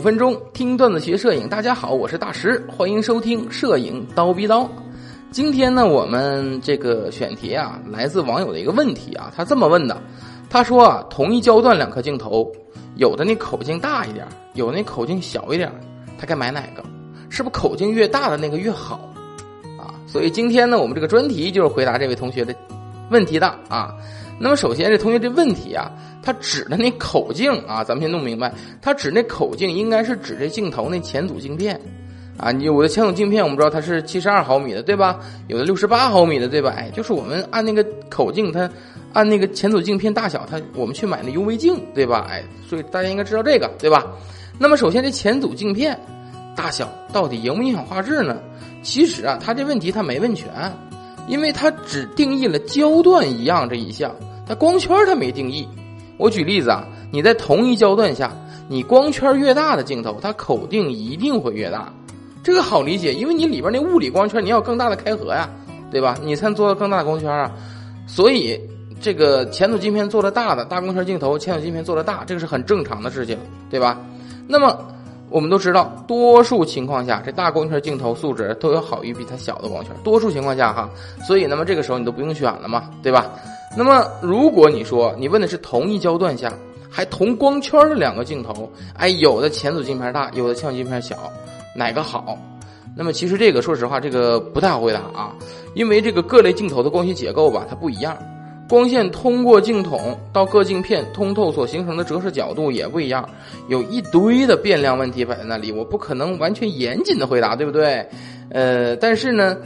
五分钟听段子学摄影。大家好，我是大石，欢迎收听摄影刀逼刀。今天呢，我们这个选题啊，来自网友的一个问题啊，他这么问的，他说啊，同一焦段两颗镜头，有的那口径大一点，有的那口径小一点，他该买哪个？是不是口径越大的那个越好？啊，所以今天呢，我们这个专题就是回答这位同学的问题大啊。那么首先，这同学这问题啊，他指的那口径啊，咱们先弄明白，他指那口径应该是指这镜头那前组镜片，啊，你有的前组镜片我们知道它是七十二毫米的，对吧？有的六十八毫米的，对吧？哎，就是我们按那个口径，它按那个前组镜片大小，它我们去买那 UV 镜，对吧？哎，所以大家应该知道这个，对吧？那么首先这前组镜片大小到底影不影响画质呢？其实啊，他这问题他没问全，因为它只定义了焦段一样这一项。它光圈它没定义，我举例子啊，你在同一焦段下，你光圈越大的镜头，它口径一定会越大，这个好理解，因为你里边那物理光圈你要更大的开合呀，对吧？你才能做到更大的光圈啊，所以这个前组镜片做的大的大光圈镜头，前组镜片做的大，这个是很正常的事情，对吧？那么我们都知道，多数情况下，这大光圈镜头素质都要好于比它小的光圈，多数情况下哈，所以那么这个时候你都不用选了嘛，对吧？那么，如果你说你问的是同一焦段下还同光圈的两个镜头，哎，有的前组镜片大，有的前组镜片小，哪个好？那么其实这个说实话，这个不太好回答啊，因为这个各类镜头的光学结构吧，它不一样，光线通过镜筒到各镜片通透所形成的折射角度也不一样，有一堆的变量问题摆在那里，我不可能完全严谨的回答，对不对？呃，但是呢。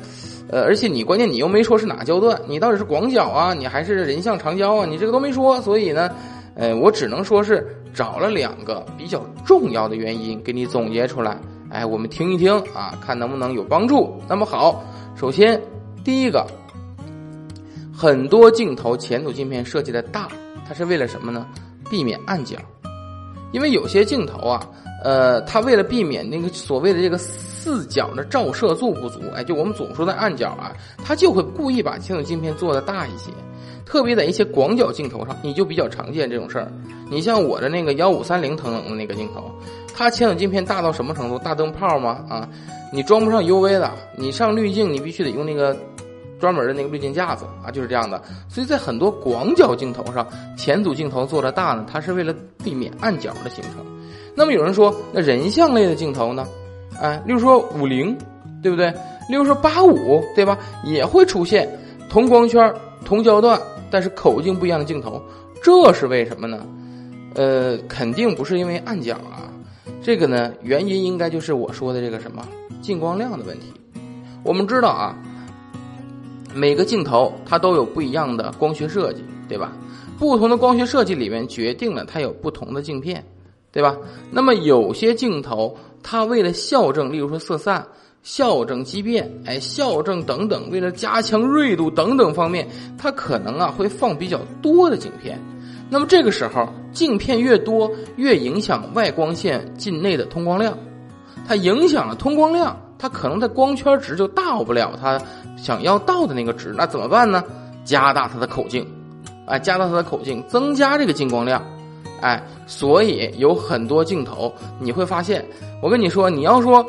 呃，而且你关键你又没说是哪焦段，你到底是广角啊，你还是人像长焦啊？你这个都没说，所以呢，呃，我只能说是找了两个比较重要的原因给你总结出来，哎，我们听一听啊，看能不能有帮助。那么好，首先第一个，很多镜头前组镜片设计的大，它是为了什么呢？避免暗角，因为有些镜头啊，呃，它为了避免那个所谓的这个。四角的照射度不足，哎，就我们总说的暗角啊，它就会故意把前组镜片做的大一些，特别在一些广角镜头上，你就比较常见这种事儿。你像我的那个幺五三零等等的那个镜头，它前组镜片大到什么程度？大灯泡吗？啊，你装不上 UV 的，你上滤镜你必须得用那个专门的那个滤镜架子啊，就是这样的。所以在很多广角镜头上，前组镜头做的大呢，它是为了避免暗角的形成。那么有人说，那人像类的镜头呢？哎，例如说五零，对不对？例如说八五，对吧？也会出现同光圈、同焦段，但是口径不一样的镜头，这是为什么呢？呃，肯定不是因为暗角啊，这个呢，原因应该就是我说的这个什么进光量的问题。我们知道啊，每个镜头它都有不一样的光学设计，对吧？不同的光学设计里面决定了它有不同的镜片，对吧？那么有些镜头。它为了校正，例如说色散、校正畸变，哎，校正等等，为了加强锐度等等方面，它可能啊会放比较多的镜片。那么这个时候，镜片越多，越影响外光线进内的通光量。它影响了通光量，它可能在光圈值就到不了它想要到的那个值。那怎么办呢？加大它的口径，哎，加大它的口径，增加这个进光量。哎，所以有很多镜头，你会发现，我跟你说，你要说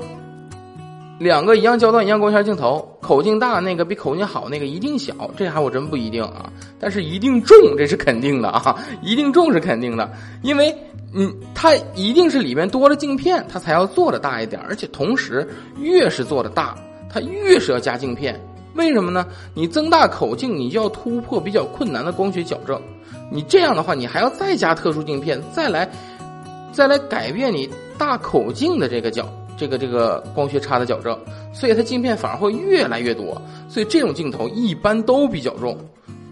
两个一样焦段、一样光圈镜头，口径大那个比口径好那个一定小，这还我真不一定啊。但是一定重，这是肯定的啊，一定重是肯定的，因为嗯，它一定是里面多了镜片，它才要做的大一点，而且同时越是做的大，它越是要加镜片。为什么呢？你增大口径，你就要突破比较困难的光学矫正。你这样的话，你还要再加特殊镜片，再来，再来改变你大口径的这个角，这个这个光学差的矫正。所以它镜片反而会越来越多。所以这种镜头一般都比较重，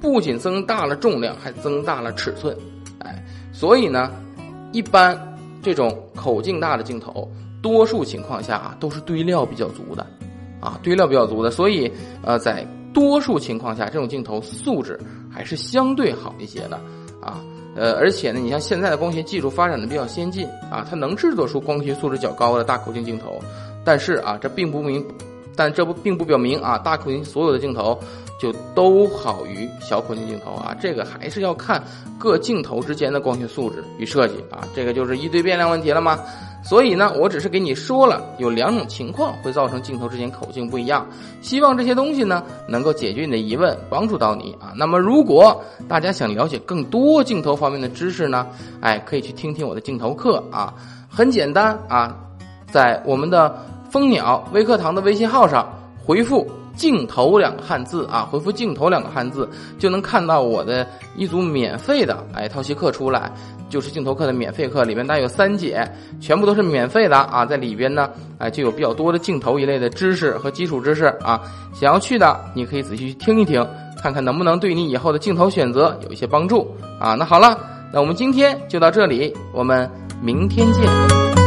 不仅增大了重量，还增大了尺寸。哎，所以呢，一般这种口径大的镜头，多数情况下啊都是堆料比较足的。啊，堆料比较足的，所以呃，在多数情况下，这种镜头素质还是相对好一些的啊。呃，而且呢，你像现在的光学技术发展的比较先进啊，它能制作出光学素质较高的大口径镜头。但是啊，这并不明，但这不并不表明啊，大口径所有的镜头就都好于小口径镜头啊。这个还是要看各镜头之间的光学素质与设计啊。这个就是一堆变量问题了吗？所以呢，我只是给你说了有两种情况会造成镜头之间口径不一样，希望这些东西呢能够解决你的疑问，帮助到你啊。那么如果大家想了解更多镜头方面的知识呢，哎，可以去听听我的镜头课啊，很简单啊，在我们的蜂鸟微课堂的微信号上回复。镜头两个汉字啊，回复镜头两个汉字就能看到我的一组免费的哎套系课出来，就是镜头课的免费课，里面大概有三节，全部都是免费的啊，在里边呢哎就有比较多的镜头一类的知识和基础知识啊，想要去的你可以仔细去听一听，看看能不能对你以后的镜头选择有一些帮助啊。那好了，那我们今天就到这里，我们明天见。